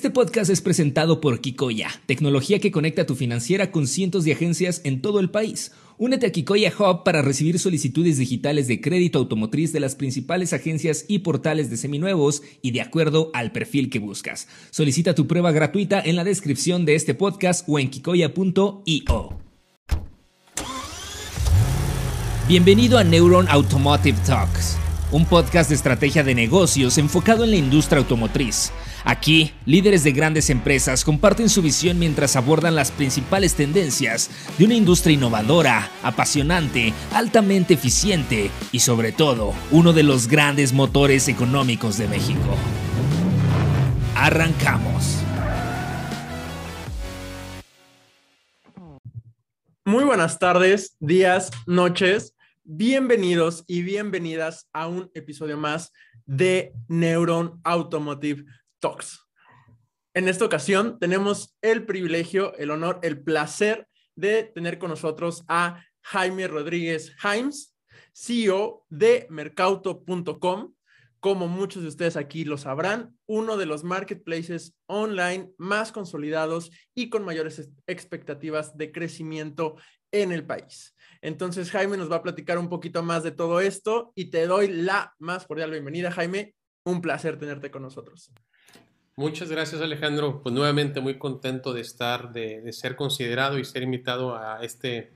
Este podcast es presentado por Kikoya, tecnología que conecta tu financiera con cientos de agencias en todo el país. Únete a Kikoya Hub para recibir solicitudes digitales de crédito automotriz de las principales agencias y portales de seminuevos y de acuerdo al perfil que buscas. Solicita tu prueba gratuita en la descripción de este podcast o en kikoya.io. Bienvenido a Neuron Automotive Talks, un podcast de estrategia de negocios enfocado en la industria automotriz. Aquí, líderes de grandes empresas comparten su visión mientras abordan las principales tendencias de una industria innovadora, apasionante, altamente eficiente y sobre todo, uno de los grandes motores económicos de México. Arrancamos. Muy buenas tardes, días, noches. Bienvenidos y bienvenidas a un episodio más de Neuron Automotive Talks. En esta ocasión tenemos el privilegio, el honor, el placer de tener con nosotros a Jaime Rodríguez Himes, CEO de Mercauto.com. Como muchos de ustedes aquí lo sabrán, uno de los marketplaces online más consolidados y con mayores expectativas de crecimiento en el país. Entonces, Jaime nos va a platicar un poquito más de todo esto y te doy la más cordial bienvenida, Jaime. Un placer tenerte con nosotros. Muchas gracias Alejandro. Pues nuevamente muy contento de estar, de, ser considerado y ser invitado a este,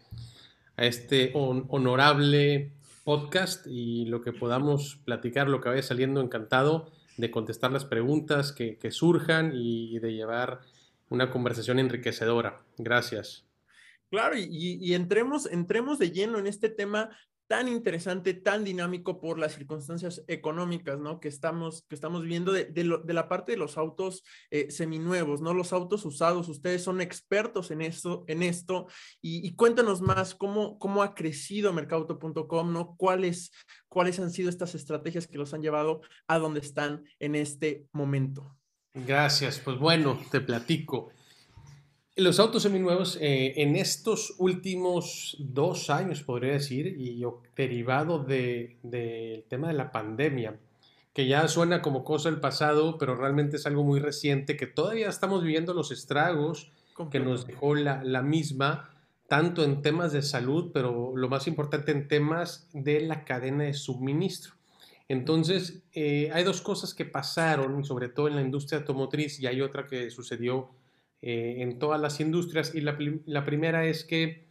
a este honorable podcast y lo que podamos platicar, lo que vaya saliendo, encantado de contestar las preguntas que, surjan y, de llevar una conversación enriquecedora. Gracias. Claro, y, y, entremos, entremos de lleno en este tema tan interesante, tan dinámico por las circunstancias económicas, ¿no? Que estamos, que estamos viendo de, la parte de los autos eh, seminuevos, ¿no? Los autos usados, ustedes son expertos en esto, en esto y, cuéntanos más cómo, cómo ha crecido mercauto.com, ¿no? ¿Cuáles, ¿Cuáles han sido estas estrategias que los han llevado a donde están en este momento? Gracias, pues bueno, te platico. Los autos seminuevos eh, en estos últimos dos años, podría decir, y derivado del tema de la pandemia, que ya suena como cosa del pasado, pero realmente es algo muy reciente, que todavía estamos viviendo los estragos que nos dejó la, misma, tanto en temas de salud, pero lo más importante en temas de la cadena de suministro. Entonces, eh, hay dos cosas que pasaron, sobre todo en la industria automotriz, y hay otra que sucedió eh, en todas las industrias. Y la, primera es que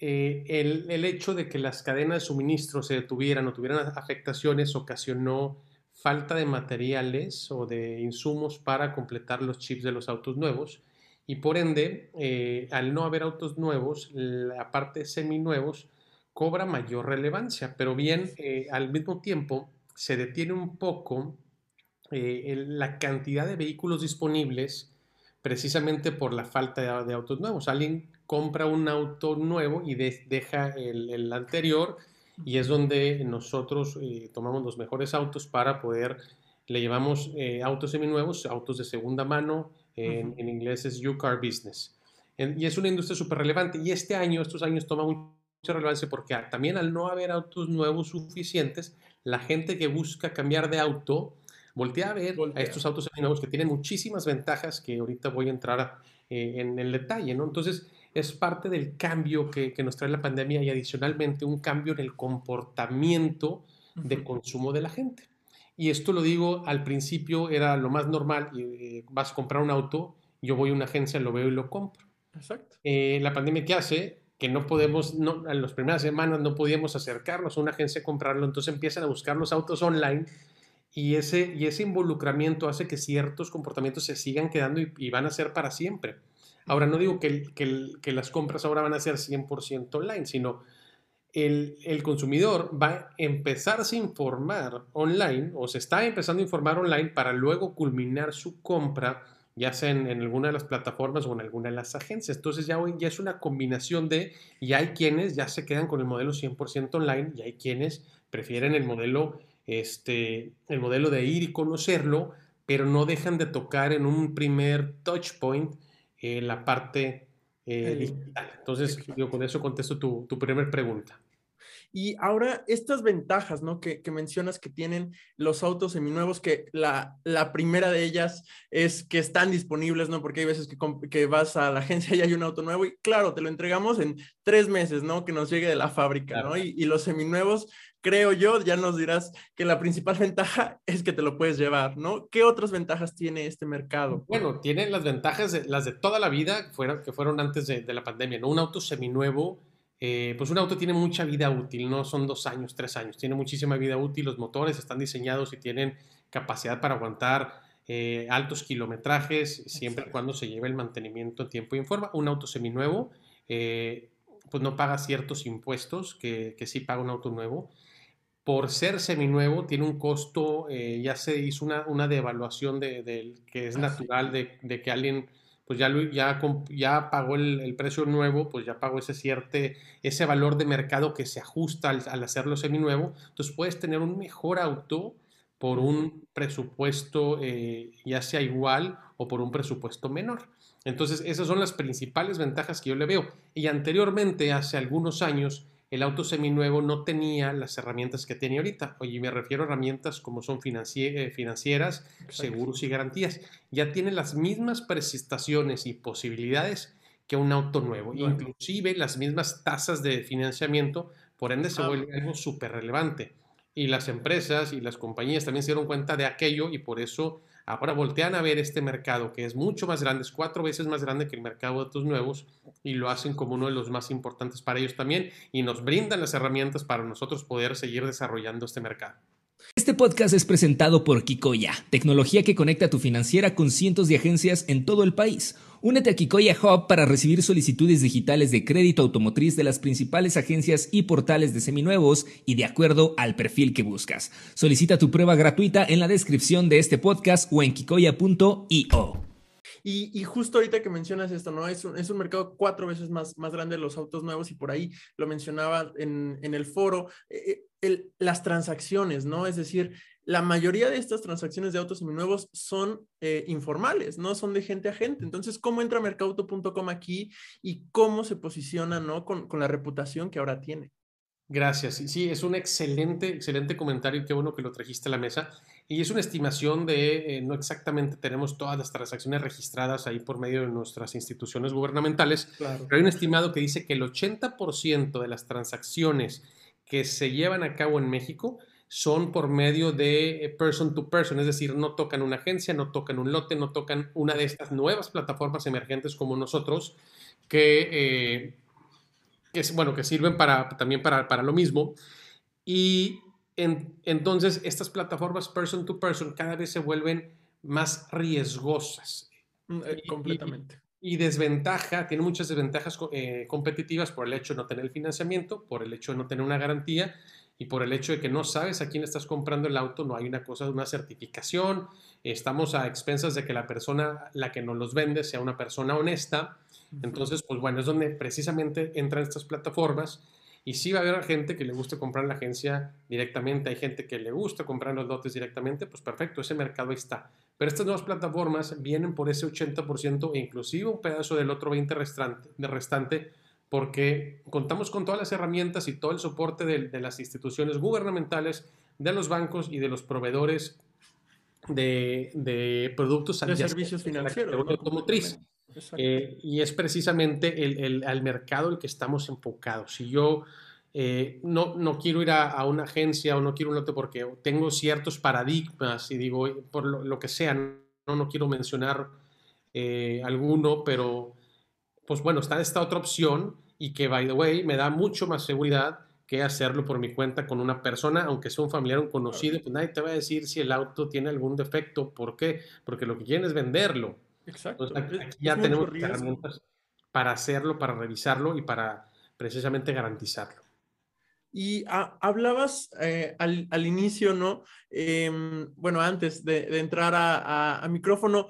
eh, el, hecho de que las cadenas de suministro se detuvieran o tuvieran afectaciones ocasionó falta de materiales o de insumos para completar los chips de los autos nuevos. Y por ende, eh, al no haber autos nuevos, la parte seminuevos cobra mayor relevancia, pero bien al mismo tiempo se detiene un poco la cantidad de vehículos disponibles precisamente por la falta de, autos nuevos. Alguien compra un auto nuevo y deja el, anterior y es donde nosotros eh, tomamos los mejores autos para poder, le llevamos eh, autos seminuevos, autos de segunda mano, en, inglés es U-Car Business. y es una industria súper relevante y este año, estos años toma mucha relevancia porque también al no haber autos nuevos suficientes, la gente que busca cambiar de auto, voltea a ver a estos autos seminuevos que tienen muchísimas ventajas que ahorita voy a entrar eh, en el detalle, ¿no? Entonces, es parte del cambio que, nos trae la pandemia y adicionalmente un cambio en el comportamiento de consumo de la gente. Y esto lo digo, al principio era lo más normal, eh, vas a comprar un auto, yo voy a una agencia, lo veo y lo compro. Exacto. Eh, la pandemia, ¿qué hace? Que no podemos, no, en las primeras semanas no podíamos acercarnos a una agencia a comprarlo, entonces empiezan a buscar los autos online y ese, y ese involucramiento hace que ciertos comportamientos se sigan quedando y, van a ser para siempre. Ahora, no digo que, que, las compras ahora van a ser 100% online, sino el, el, consumidor va a empezarse a informar online o se está empezando a informar online para luego culminar su compra, ya sea en, alguna de las plataformas o en alguna de las agencias. Entonces ya, hoy, ya es una combinación de, y hay quienes ya se quedan con el modelo 100% online y hay quienes prefieren el modelo este, el modelo de ir y conocerlo, pero no dejan de tocar en un primer touch point eh, la parte eh, digital. Entonces, yo con eso contesto tu, tu primera pregunta. Y ahora estas ventajas, ¿no? Que, mencionas que tienen los autos seminuevos, que la, la, primera de ellas es que están disponibles, ¿no? Porque hay veces que, que, vas a la agencia y hay un auto nuevo y claro, te lo entregamos en tres meses, ¿no? Que nos llegue de la fábrica, ¿no? Y, y los seminuevos creo yo, ya nos dirás que la principal ventaja es que te lo puedes llevar, ¿no? ¿Qué otras ventajas tiene este mercado? Bueno, tiene las ventajas, de, las de toda la vida, fueron, que fueron antes de, de la pandemia, ¿no? Un auto seminuevo eh, pues un auto tiene mucha vida útil, no son dos años, tres años, tiene muchísima vida útil, los motores están diseñados y tienen capacidad para aguantar eh, altos kilometrajes, siempre y cuando se lleve el mantenimiento en tiempo y en forma. Un auto seminuevo, eh, pues no paga ciertos impuestos que, que sí paga un auto nuevo. Por ser seminuevo, tiene un costo, ya se hizo una, una devaluación de, que es natural de, de que alguien pues ya, ya, ya pagó el, precio nuevo, pues ya pagó ese cierto, ese valor de mercado que se ajusta al, hacerlo seminuevo. Entonces puedes tener un mejor auto por un presupuesto eh, ya sea igual o por un presupuesto menor. Entonces esas son las principales ventajas que yo le veo. Y anteriormente, hace algunos años, el auto seminuevo no tenía las herramientas que tiene ahorita. Oye, me refiero a herramientas como son eh, financieras, seguros y garantías. Ya tiene las mismas prestaciones y posibilidades que un auto nuevo, inclusive las mismas tasas de financiamiento, por ende se ah. vuelve algo súper relevante. Y las empresas y las compañías también se dieron cuenta de aquello y por eso Ahora voltean a ver este mercado que es mucho más grande, es cuatro veces más grande que el mercado de autos nuevos y lo hacen como uno de los más importantes para ellos también y nos brindan las herramientas para nosotros poder seguir desarrollando este mercado. Este podcast es presentado por Kikoya, tecnología que conecta tu financiera con cientos de agencias en todo el país. Únete a Kikoya Hub para recibir solicitudes digitales de crédito automotriz de las principales agencias y portales de seminuevos y de acuerdo al perfil que buscas. Solicita tu prueba gratuita en la descripción de este podcast o en kikoya.io. Y, justo ahorita que mencionas esto, ¿no? Es un, mercado cuatro veces más, más grande de los autos nuevos y por ahí lo mencionaba en, en el foro, eh, el, las transacciones, ¿no? Es decir, la mayoría de estas transacciones de autos seminuevos son eh, informales, no son de gente a gente. Entonces, ¿cómo entra mercauto.com aquí y cómo se posiciona, ¿no? Con, con la reputación que ahora tiene. Gracias. Sí, es un excelente, excelente comentario y qué bueno que lo trajiste a la mesa. Y es una estimación de, eh, no exactamente tenemos todas las transacciones registradas ahí por medio de nuestras instituciones gubernamentales, pero hay un estimado que dice que el 80% de las transacciones que se llevan a cabo en México son por medio de eh, person to person, es decir, no tocan una agencia, no tocan un lote, no tocan una de estas nuevas plataformas emergentes como nosotros, que... Eh, que, bueno, que sirven para, también para, para lo mismo. Y entonces estas plataformas person to person cada vez se vuelven más riesgosas. Mm, eh, completamente. Y, desventaja, tiene muchas desventajas eh, competitivas por el hecho de no tener el financiamiento, por el hecho de no tener una garantía y por el hecho de que no sabes a quién estás comprando el auto, no hay una cosa de una certificación, estamos a expensas de que la persona, la que nos los vende, sea una persona honesta. Entonces, pues bueno, es donde precisamente entran estas plataformas. Y sí va a haber gente que le guste comprar la agencia directamente, hay gente que le gusta comprar los lotes directamente, pues perfecto, ese mercado ahí está. Pero estas nuevas plataformas vienen por ese 80% e inclusive un pedazo del otro 20% restante, de restante porque contamos con todas las herramientas y todo el soporte de, las instituciones gubernamentales, de los bancos y de los proveedores de, de productos de servicios financieros automotriz. Eh, y es precisamente el, el, al mercado el que estamos enfocados. Si yo eh, no, no quiero ir a, una agencia o no quiero un lote porque tengo ciertos paradigmas y digo, por lo, que sea, no, no quiero mencionar eh, alguno, pero pues bueno, está esta otra opción y que, by the way, me da mucho más seguridad que hacerlo por mi cuenta con una persona, aunque sea un familiar, un conocido, pues nadie te va a decir si el auto tiene algún defecto. ¿Por qué? Porque lo que quieren es venderlo. Exacto. aquí, ya tenemos herramientas para hacerlo, para revisarlo y para precisamente garantizarlo. Y hablabas eh, al, inicio, ¿no? Em, bueno, antes de, entrar a, micrófono,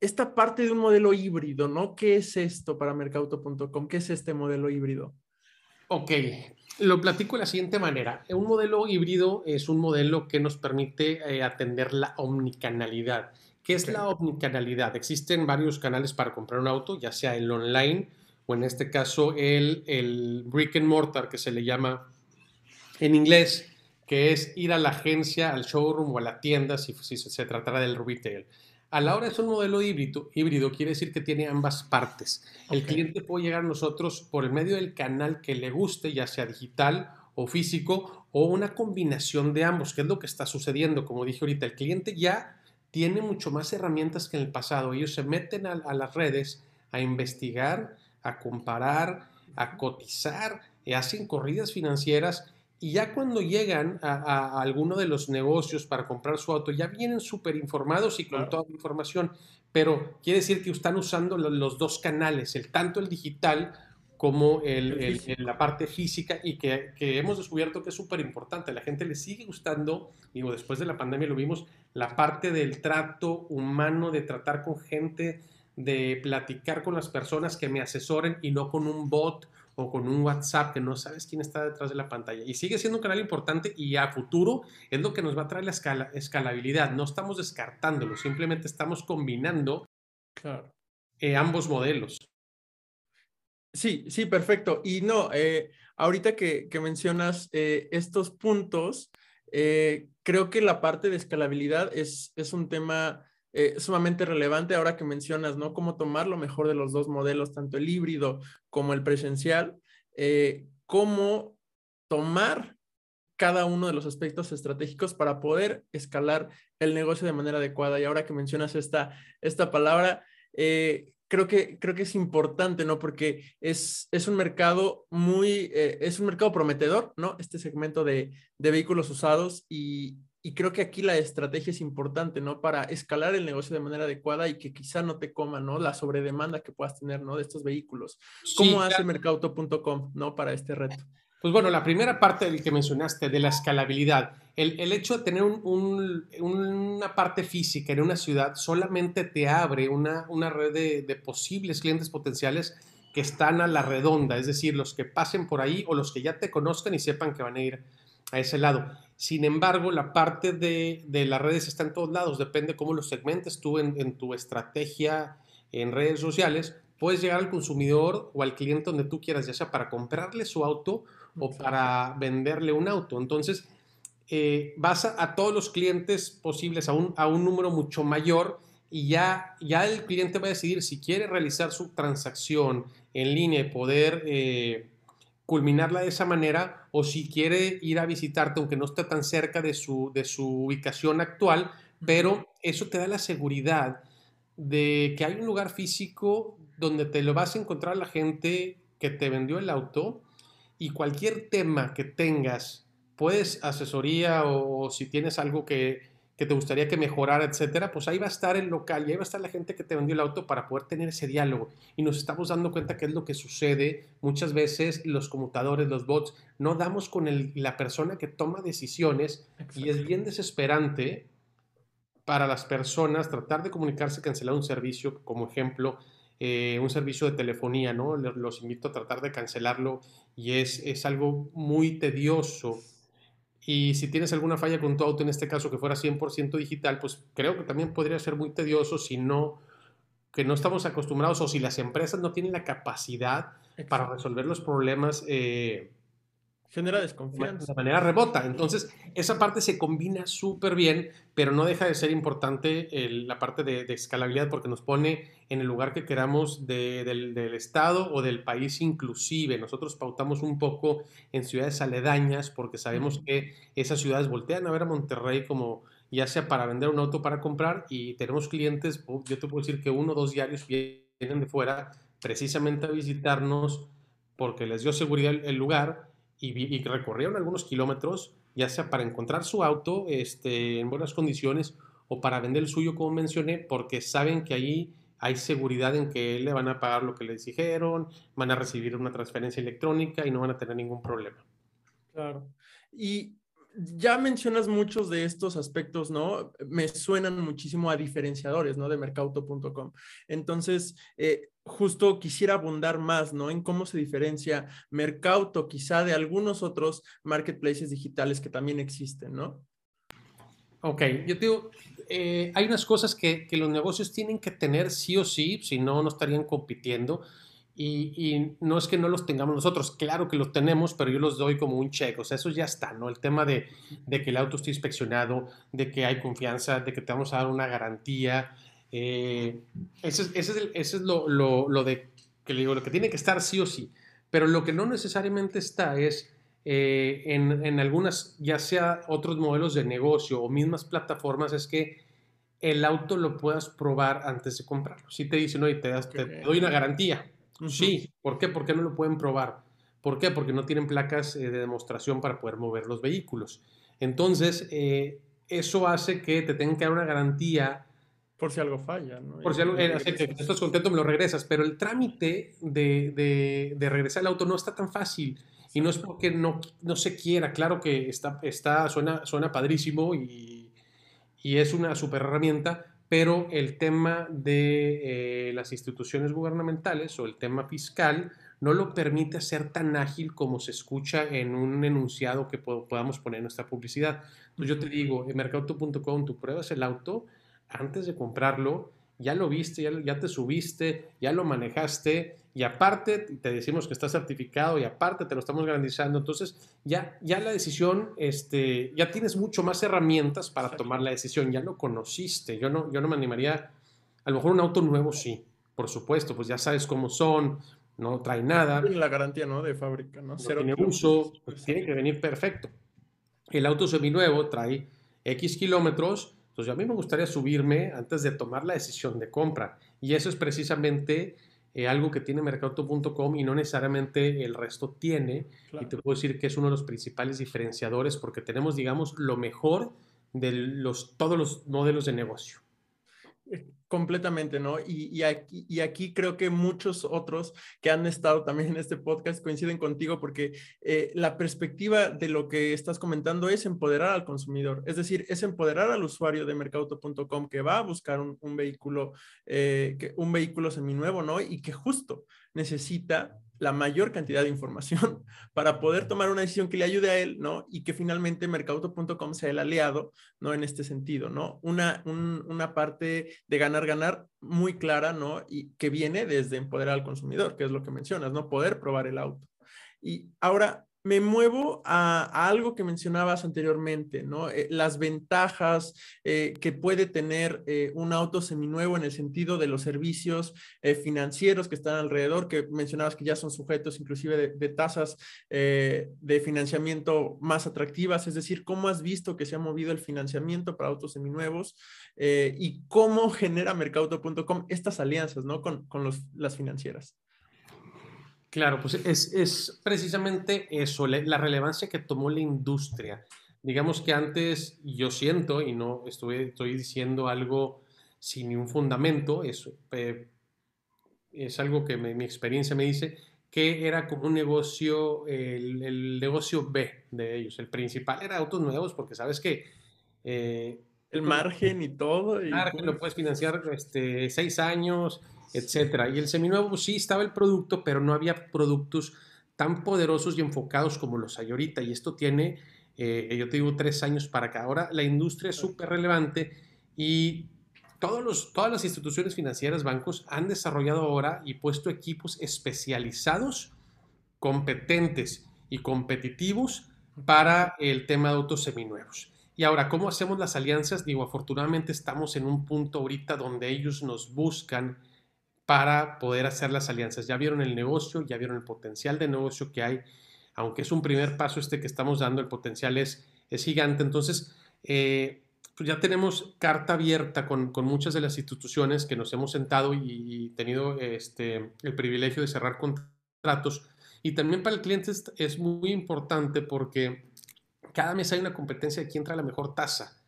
esta parte de un modelo híbrido, ¿no? ¿Qué es esto para mercauto.com? ¿Qué es este modelo híbrido? Ok, lo platico de la siguiente manera. Un modelo híbrido es un modelo que nos permite eh, atender la omnicanalidad. ¿Qué es la omnicanalidad? Existen varios canales para comprar un auto, ya sea el online o en este caso el, el brick and mortar que se le llama en inglés, que es ir a la agencia, al showroom o a la tienda si, si se tratara del retail. A la hora es un modelo híbrido, híbrido quiere decir que tiene ambas partes. El cliente puede llegar a nosotros por el medio del canal que le guste, ya sea digital o físico, o una combinación de ambos, que es lo que está sucediendo. Como dije ahorita, el cliente ya tiene mucho más herramientas que en el pasado. Ellos se meten a, a las redes a investigar, a comparar, a cotizar, y hacen corridas financieras y ya cuando llegan a, alguno de los negocios para comprar su auto, ya vienen súper informados y con toda la información. Pero quiere decir que están usando los, dos canales, el tanto el digital como el, la parte física y que, que hemos descubierto que es súper importante. A la gente le sigue gustando, digo, después de la pandemia lo vimos, la parte del trato humano, de tratar con gente, de platicar con las personas que me asesoren y no con un bot o con un WhatsApp que no sabes quién está detrás de la pantalla. Y sigue siendo un canal importante y a futuro es lo que nos va a traer la escala, escalabilidad. No estamos descartándolo, simplemente estamos combinando eh, ambos modelos. Sí, sí, perfecto. Y no, eh, ahorita que, mencionas eh, estos puntos, creo que la parte de escalabilidad es, es un tema eh, sumamente relevante ahora que mencionas, ¿no? Cómo tomar lo mejor de los dos modelos, tanto el híbrido como el presencial, eh, cómo tomar cada uno de los aspectos estratégicos para poder escalar el negocio de manera adecuada. Y ahora que mencionas esta, esta palabra, eh, creo, que, creo que es importante, ¿no? Porque es, es un mercado muy, es un mercado prometedor, ¿no? Este segmento de, de vehículos usados y, y creo que aquí la estrategia es importante, ¿no? Para escalar el negocio de manera adecuada y que quizá no te coma, ¿no? La sobredemanda que puedas tener, ¿no? De estos vehículos. ¿Cómo hace mercauto.com, ¿no? Para este reto. Pues bueno, la primera parte del que mencionaste, de la escalabilidad, el, el hecho de tener un, una parte física en una ciudad solamente te abre una, una red de, de posibles clientes potenciales que están a la redonda, es decir, los que pasen por ahí o los que ya te conozcan y sepan que van a ir a ese lado. Sin embargo, la parte de, las redes está en todos lados, depende cómo lo segmentes tú en, tu estrategia en redes sociales. Puedes llegar al consumidor o al cliente donde tú quieras, ya sea para comprarle su auto o para venderle un auto. Entonces, eh, vas a, todos los clientes posibles a un, a un número mucho mayor y ya, ya el cliente va a decidir si quiere realizar su transacción en línea y poder eh, culminarla de esa manera o si quiere ir a visitarte, aunque no esté tan cerca de su, de su ubicación actual, pero eso te da la seguridad de que hay un lugar físico donde te lo vas a encontrar la gente que te vendió el auto y cualquier tema que tengas, puedes asesoría o si tienes algo que, que te gustaría que mejorara, etcétera, pues ahí va a estar el local y ahí va a estar la gente que te vendió el auto para poder tener ese diálogo. Y nos estamos dando cuenta que es lo que sucede. Muchas veces los conmutadores, los bots, no damos con la persona que toma decisiones y es bien desesperante para las personas tratar de comunicarse, cancelar un servicio, como ejemplo, eh, un servicio de telefonía, ¿no? Los invito a tratar de cancelarlo y es, es algo muy tedioso y si tienes alguna falla con tu auto, en este caso que fuera 100% digital, pues creo que también podría ser muy tedioso si no, que no estamos acostumbrados o si las empresas no tienen la capacidad para resolver los problemas eh, Genera desconfianza. De manera remota. Entonces, esa parte se combina súper bien, pero no deja de ser importante la parte de, escalabilidad porque nos pone en el lugar que queramos del, Estado o del país inclusive. Nosotros pautamos un poco en ciudades aledañas porque sabemos que esas ciudades voltean a ver a Monterrey como ya sea para vender un auto para comprar y tenemos clientes, yo te puedo decir que uno o dos diarios vienen de fuera precisamente a visitarnos porque les dio seguridad el lugar y, recorrieron algunos kilómetros, ya sea para encontrar su auto este, en buenas condiciones o para vender el suyo, como mencioné, porque saben que ahí hay seguridad en que le van a pagar lo que les dijeron, van a recibir una transferencia electrónica y no van a tener ningún problema. Claro. Y ya mencionas muchos de estos aspectos, ¿no? Me suenan muchísimo a diferenciadores, ¿no? De mercauto.com. Entonces, eh, justo quisiera abundar más, ¿no? En cómo se diferencia Mercauto quizá de algunos otros marketplaces digitales que también existen, ¿no? Ok, yo digo, eh, hay unas cosas que, que, los negocios tienen que tener sí o sí, si no, no estarían compitiendo. y, no es que no los tengamos nosotros, claro que los tenemos, pero yo los doy como un check, o sea, eso ya está, ¿no? El tema de, de que el auto esté inspeccionado, de que hay confianza, de que te vamos a dar una garantía, eh, ese, es, lo, lo, lo, de que le digo, lo que tiene que estar sí o sí, pero lo que no necesariamente está es eh, en, en algunas, ya sea otros modelos de negocio o mismas plataformas, es que el auto lo puedas probar antes de comprarlo. Si te dicen, oye, te, das, te doy una garantía, Sí, ¿por qué? Porque no lo pueden probar. ¿Por qué? Porque no tienen placas eh, de demostración para poder mover los vehículos. Entonces, eh, eso hace que te tengan que dar una garantía. Por si algo falla, ¿no? Por si algo, eh, que estás contento, me lo regresas. Pero el trámite de, de, de, regresar el auto no está tan fácil. Y no es porque no, no se quiera. Claro que está, está, suena, suena padrísimo y, y es una super herramienta, pero el tema de eh, las instituciones gubernamentales o el tema fiscal no lo permite ser tan ágil como se escucha en un enunciado que podamos poner en nuestra publicidad. Entonces yo te digo, en mercauto.com tú pruebas el auto antes de comprarlo, ya lo viste, ya, ya te subiste, ya lo manejaste y aparte te decimos que está certificado y aparte te lo estamos garantizando. Entonces, ya, ya la decisión, este, ya tienes mucho más herramientas para tomar la decisión, ya lo conociste. Yo no, yo no me animaría, a lo mejor un auto nuevo sí, por supuesto, pues ya sabes cómo son, no trae nada. Tiene la garantía, ¿no? De fábrica, ¿no? Cero tiene uso, pues tiene que venir perfecto. El auto seminuevo trae X kilómetros, entonces a mí me gustaría subirme antes de tomar la decisión de compra. Y eso es precisamente eh, algo que tiene mercado.com y no necesariamente el resto tiene. Y te puedo decir que es uno de los principales diferenciadores porque tenemos, digamos, lo mejor de los, todos los modelos de negocio. Completamente, ¿no? Y, aquí, y, aquí, creo que muchos otros que han estado también en este podcast coinciden contigo porque eh, la perspectiva de lo que estás comentando es empoderar al consumidor, es decir, es empoderar al usuario de mercauto.com que va a buscar un, vehículo, eh, que, un vehículo seminuevo, ¿no? Y que justo necesita la mayor cantidad de información para poder tomar una decisión que le ayude a él, ¿no? Y que finalmente mercauto.com sea el aliado, ¿no? En este sentido, ¿no? Una, una parte de ganar, ganar muy clara, ¿no? Y que viene desde empoderar al consumidor, que es lo que mencionas, ¿no? Poder probar el auto. Y ahora, me muevo a, algo que mencionabas anteriormente, ¿no? Eh, las ventajas eh, que puede tener eh, un auto seminuevo en el sentido de los servicios financieros que están alrededor, que mencionabas que ya son sujetos inclusive de, tasas de financiamiento más atractivas, es decir, cómo has visto que se ha movido el financiamiento para autos seminuevos y cómo genera mercado.com estas alianzas, ¿no? Con las financieras. Claro, pues es, precisamente eso, la relevancia que tomó la industria. Digamos que antes yo siento, y no estoy, estoy diciendo algo sin ningún fundamento, es, es algo que mi experiencia me dice, que era como un negocio, el, negocio B de ellos. El principal era autos nuevos, porque sabes que... Eh, el margen y todo. El margen lo puedes financiar este, seis años, etcétera. Y el seminuevo sí estaba el producto, pero no había productos tan poderosos y enfocados como los hay ahorita. Y esto tiene, eh, yo te digo, tres años para acá. Ahora la industria es súper relevante y todos los, todas las instituciones financieras, bancos, han desarrollado ahora y puesto equipos especializados, competentes y competitivos para el tema de autos seminuevos. Y ahora, ¿cómo hacemos las alianzas? Digo, afortunadamente estamos en un punto ahorita donde ellos nos buscan para poder hacer las alianzas. Ya vieron el negocio, ya vieron el potencial de negocio que hay, aunque es un primer paso este que estamos dando, el potencial es, gigante. Entonces, eh, pues ya tenemos carta abierta con, con, muchas de las instituciones que nos hemos sentado y, tenido este, el privilegio de cerrar contratos. Y también para el cliente es, es muy importante porque cada mes hay una competencia de quién trae la mejor tasa.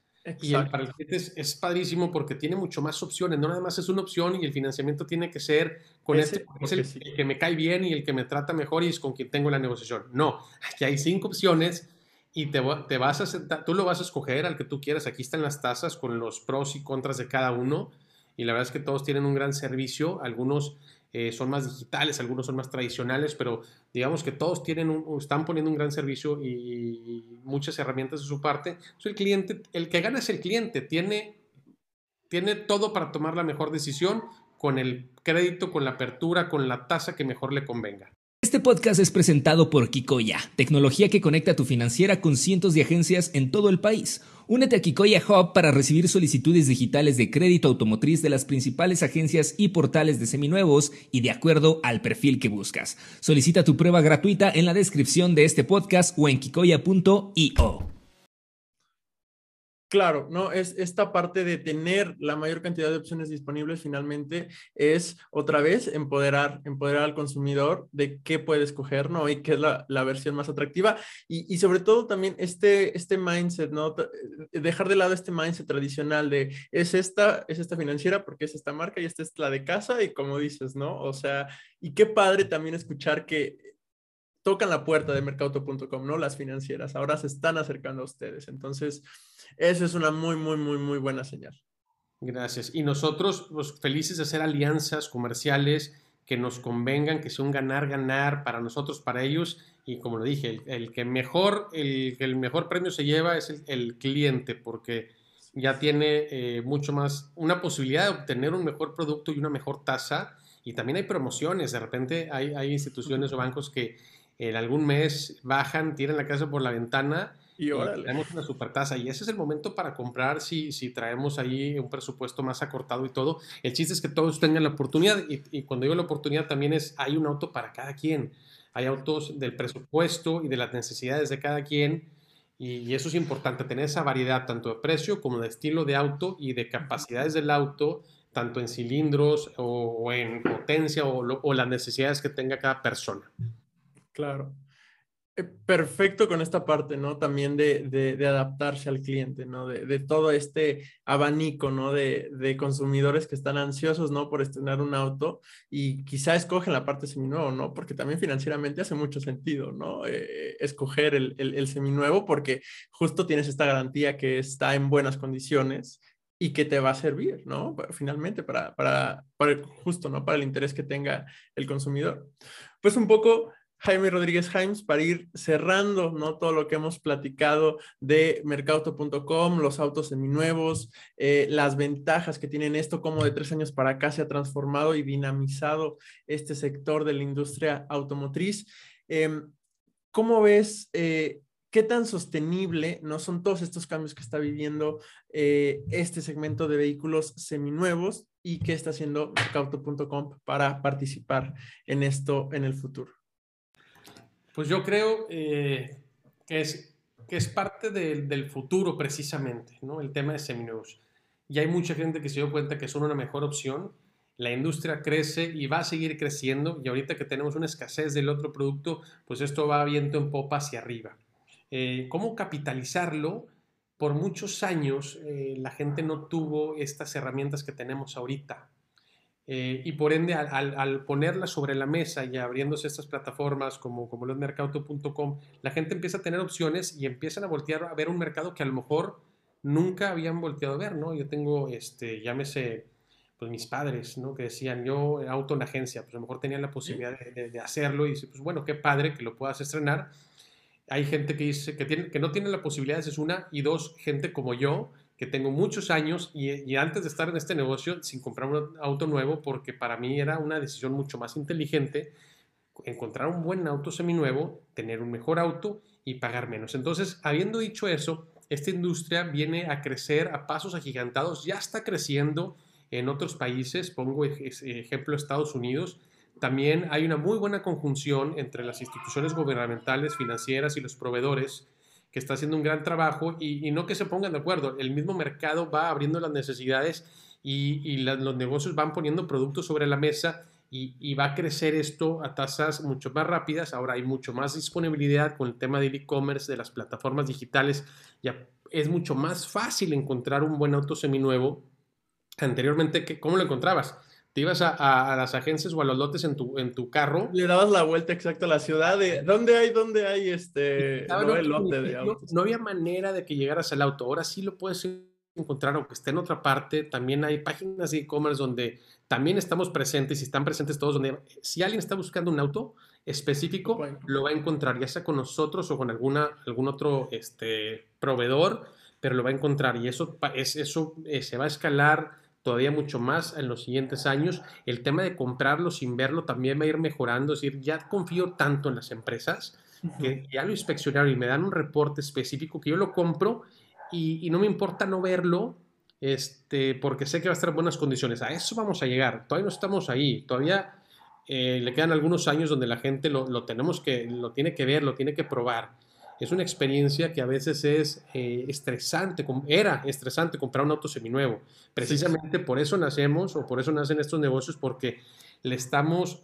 Y para el cliente es, padrísimo porque tiene mucho más opciones, no nada más es una opción y el financiamiento tiene que ser con este, es el, que me cae bien y el que me trata mejor y es con quien tengo la negociación. No, aquí hay cinco opciones y te, te vas a sentar, tú lo vas a escoger al que tú quieras. Aquí están las tasas con los pros y contras de cada uno y la verdad es que todos tienen un gran servicio, algunos eh, son más digitales, algunos son más tradicionales, pero digamos que todos tienen están poniendo un gran servicio y, muchas herramientas de su parte. el cliente, el que gana es el cliente, tiene, tiene todo para tomar la mejor decisión, con el crédito, con la apertura, con la tasa que mejor le convenga. Este podcast es presentado por Kikoya, tecnología que conecta tu financiera con cientos de agencias en todo el país. Únete a Kikoya Hub para recibir solicitudes digitales de crédito automotriz de las principales agencias y portales de seminuevos y de acuerdo al perfil que buscas. Solicita tu prueba gratuita en la descripción de este podcast o en kikoya.io. Claro, ¿no? Es esta parte de tener la mayor cantidad de opciones disponibles finalmente es otra vez empoderar, empoderar al consumidor de qué puede escoger, ¿no? Y qué es la, versión más atractiva. Y, sobre todo también este, este mindset, ¿no? Eh, dejar de lado este mindset tradicional de es esta, es esta financiera porque es esta marca y esta es la de casa y como dices, ¿no? O sea, y qué padre también escuchar que tocan la puerta de mercauto.com, ¿no? Las financieras ahora se están acercando a ustedes. Entonces, eso es una muy, muy, muy, muy buena señal. Gracias. Y nosotros, pues, felices de hacer alianzas comerciales que nos convengan, que sea un ganar-ganar para nosotros, para ellos. Y como lo dije, el, que mejor, el, el mejor premio se lleva es el, cliente, porque ya tiene eh, mucho más, una posibilidad de obtener un mejor producto y una mejor tasa. Y también hay promociones. De repente hay, hay instituciones o bancos que en algún mes bajan, tiran la casa por la ventana y tenemos una super tasa. Y ese es el momento para comprar si, si traemos ahí un presupuesto más acortado y todo. El chiste es que todos tengan la oportunidad. Y, cuando digo la oportunidad también es, hay un auto para cada quien. Hay autos del presupuesto y de las necesidades de cada quien. Y, eso es importante, tener esa variedad tanto de precio como de estilo de auto y de capacidades del auto, tanto en cilindros o, en potencia o, o las necesidades que tenga cada persona. Claro. Eh, perfecto con esta parte, ¿no? También de, adaptarse al cliente, ¿no? De, todo este abanico, ¿no? De, consumidores que están ansiosos, ¿no? Por estrenar un auto y quizá escogen la parte seminuevo, ¿no? Porque también financieramente hace mucho sentido, ¿no? Eh, escoger el, el, seminuevo porque justo tienes esta garantía que está en buenas condiciones y que te va a servir, ¿no? Finalmente, para, para, para justo, ¿no? Para el interés que tenga el consumidor. Pues un poco Jaime Rodríguez Jaimes para ir cerrando ¿no? todo lo que hemos platicado de mercauto.com, los autos seminuevos, eh, las ventajas que tienen esto, cómo de tres años para acá se ha transformado y dinamizado este sector de la industria automotriz. Em, ¿Cómo ves eh, qué tan sostenible no son todos estos cambios que está viviendo eh, este segmento de vehículos seminuevos y qué está haciendo mercauto.com para participar en esto en el futuro? Pues yo creo eh, que, es, parte del futuro precisamente, ¿no? El tema de seminuevos. Y hay mucha gente que se dio cuenta que son una mejor opción. La industria crece y va a seguir creciendo y ahorita que tenemos una escasez del otro producto, pues esto va viento en popa hacia arriba. Eh, ¿Cómo capitalizarlo? Por muchos años eh, la gente no tuvo estas herramientas que tenemos ahorita. Eh, y por ende, al, al, ponerla sobre la mesa y abriéndose estas plataformas como, como los mercado.com, la gente empieza a tener opciones y empiezan a voltear a ver un mercado que a lo mejor nunca habían volteado a ver, ¿no? Yo tengo, este, llámese, pues mis padres, ¿no? Que decían, yo auto en agencia, pues a lo mejor tenían la posibilidad de, de, hacerlo y dice, pues bueno, qué padre que lo puedas estrenar. Hay gente que dice que, tiene, que no tiene la posibilidad, esa es una, y dos, gente como yo, que tengo muchos años y, antes de estar en este negocio sin comprar un auto nuevo, porque para mí era una decisión mucho más inteligente encontrar un buen auto seminuevo, tener un mejor auto y pagar menos. Entonces, habiendo dicho eso, esta industria viene a crecer a pasos agigantados, ya está creciendo en otros países, pongo ejemplo Estados Unidos, también hay una muy buena conjunción entre las instituciones gubernamentales, financieras y los proveedores que está haciendo un gran trabajo y, no que se pongan de acuerdo, el mismo mercado va abriendo las necesidades y, los negocios van poniendo productos sobre la mesa y, va a crecer esto a tasas mucho más rápidas. Ahora hay mucho más disponibilidad con el tema del e-commerce, de las plataformas digitales. Ya es mucho más fácil encontrar un buen auto seminuevo. Anteriormente, ¿cómo lo encontrabas? Te ibas a, las agencias o a los lotes en tu, en tu carro. Le dabas la vuelta exacta a la ciudad de dónde hay, dónde hay este no, lote de autos. No, había manera de que llegaras al auto. Ahora sí lo puedes encontrar, aunque esté en otra parte. También hay páginas de e-commerce donde también estamos presentes y están presentes todos, donde si alguien está buscando un auto específico, lo va a encontrar, ya sea con nosotros o con alguna, algún otro este, proveedor, pero lo va a encontrar y eso, es, eso eh, se va a escalar todavía mucho más en los siguientes años. El tema de comprarlo sin verlo también va a ir mejorando, es decir, ya confío tanto en las empresas que ya lo inspeccionaron y me dan un reporte específico que yo lo compro y, no me importa no verlo, este, porque sé que va a estar en buenas condiciones. A eso vamos a llegar. Todavía no estamos ahí. Todavía eh, le quedan algunos años donde la gente lo, lo, tenemos que, lo tiene que ver, lo tiene que probar es una experiencia que a veces es eh, estresante, era estresante comprar un auto seminuevo. Precisamente por eso nacemos o por eso nacen estos negocios, porque le estamos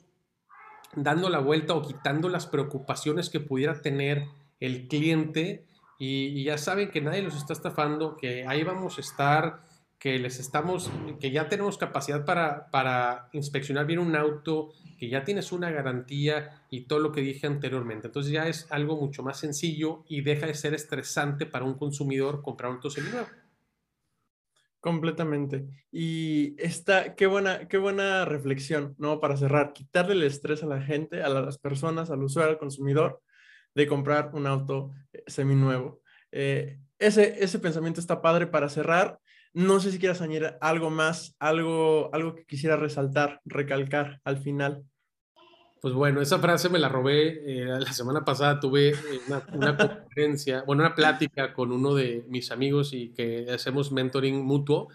dando la vuelta o quitando las preocupaciones que pudiera tener el cliente y, ya saben que nadie los está estafando, que ahí vamos a estar, que les estamos, que ya tenemos capacidad para, para inspeccionar bien un auto, que ya tienes una garantía y todo lo que dije anteriormente. Entonces ya es algo mucho más sencillo y deja de ser estresante para un consumidor comprar un auto seminuevo. Completamente. Y esta, qué buena, qué buena reflexión, ¿no? Para cerrar, quitarle el estrés a la gente, a las personas, al usuario, al consumidor, de comprar un auto eh, seminuevo. Eh, ese, ese pensamiento está padre para cerrar. No sé si quieras añadir algo más, algo, algo que quisiera resaltar, recalcar al final. Pues bueno, esa frase me la robé. Eh, la semana pasada tuve eh, una, conferencia, bueno, una plática con uno de mis amigos y que hacemos mentoring mutuo.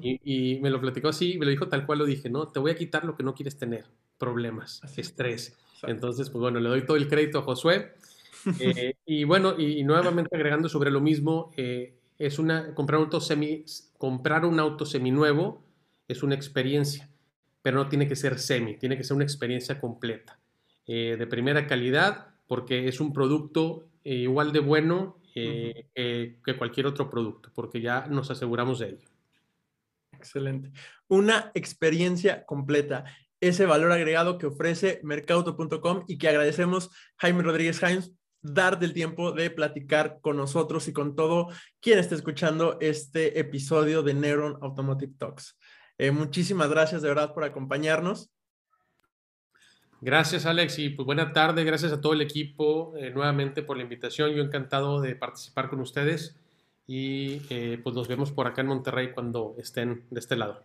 y, me lo platicó así, me lo dijo tal cual lo dije, ¿no? Te voy a quitar lo que no quieres tener, problemas, estrés. Entonces, pues bueno, le doy todo el crédito a Josué. Eh, y bueno, y, nuevamente agregando sobre lo mismo, es una, comprar un auto semi, comprar un auto seminuevo es una experiencia, pero no tiene que ser semi, tiene que ser una experiencia completa, eh, de primera calidad, porque es un producto eh, igual de bueno eh, que cualquier otro producto, porque ya nos aseguramos de ello. Excelente. Una experiencia completa ese valor agregado que ofrece mercauto.com y que agradecemos Jaime Rodríguez Jaime darte el tiempo de platicar con nosotros y con todo quien esté escuchando este episodio de Neuron Automotive Talks. Eh, muchísimas gracias de verdad por acompañarnos. Gracias, Alex, y pues buena tarde. Gracias a todo el equipo eh, nuevamente por la invitación. Yo encantado de participar con ustedes y eh, pues nos vemos por acá en Monterrey cuando estén de este lado.